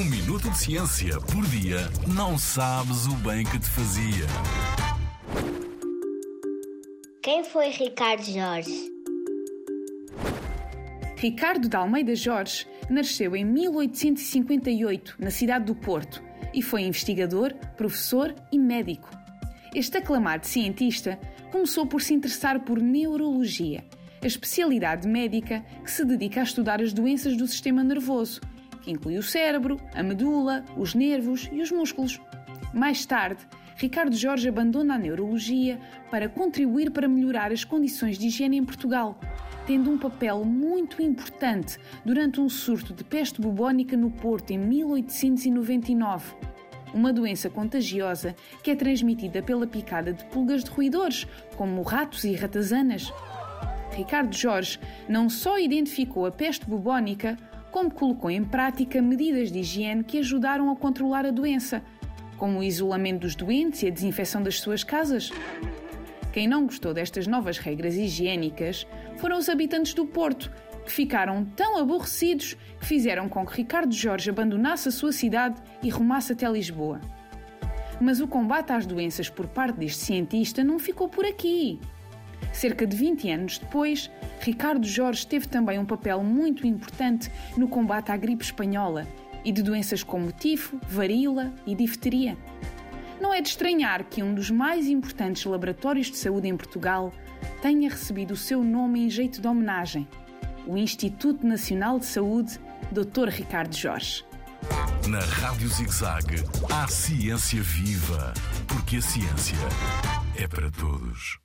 Um minuto de ciência por dia não sabes o bem que te fazia. Quem foi Ricardo Jorge? Ricardo de Almeida Jorge nasceu em 1858 na cidade do Porto e foi investigador, professor e médico. Este aclamado cientista começou por se interessar por neurologia, a especialidade médica que se dedica a estudar as doenças do sistema nervoso, que inclui o cérebro, a medula, os nervos e os músculos. Mais tarde, Ricardo Jorge abandona a neurologia para contribuir para melhorar as condições de higiene em Portugal, tendo um papel muito importante durante um surto de peste bubónica no Porto em 1899. Uma doença contagiosa que é transmitida pela picada de pulgas de roedores, como ratos e ratazanas. Ricardo Jorge não só identificou a peste bubónica, como colocou em prática medidas de higiene que ajudaram a controlar a doença, como o isolamento dos doentes e a desinfecção das suas casas. Quem não gostou destas novas regras higiênicas foram os habitantes do Porto, que ficaram tão aborrecidos que fizeram com que Ricardo Jorge abandonasse a sua cidade e rumasse até Lisboa. Mas o combate às doenças por parte deste cientista não ficou por aqui. Cerca de 20 anos depois, Ricardo Jorge teve também um papel muito importante no combate à gripe espanhola e de doenças como tifo, varíola e difteria. Não é de estranhar que um dos mais importantes laboratórios de saúde em Portugal tenha recebido o seu nome em jeito de homenagem, o Instituto Nacional de Saúde Dr. Ricardo Jorge. Na Rádio ZigZag, há ciência viva, porque a ciência é para todos.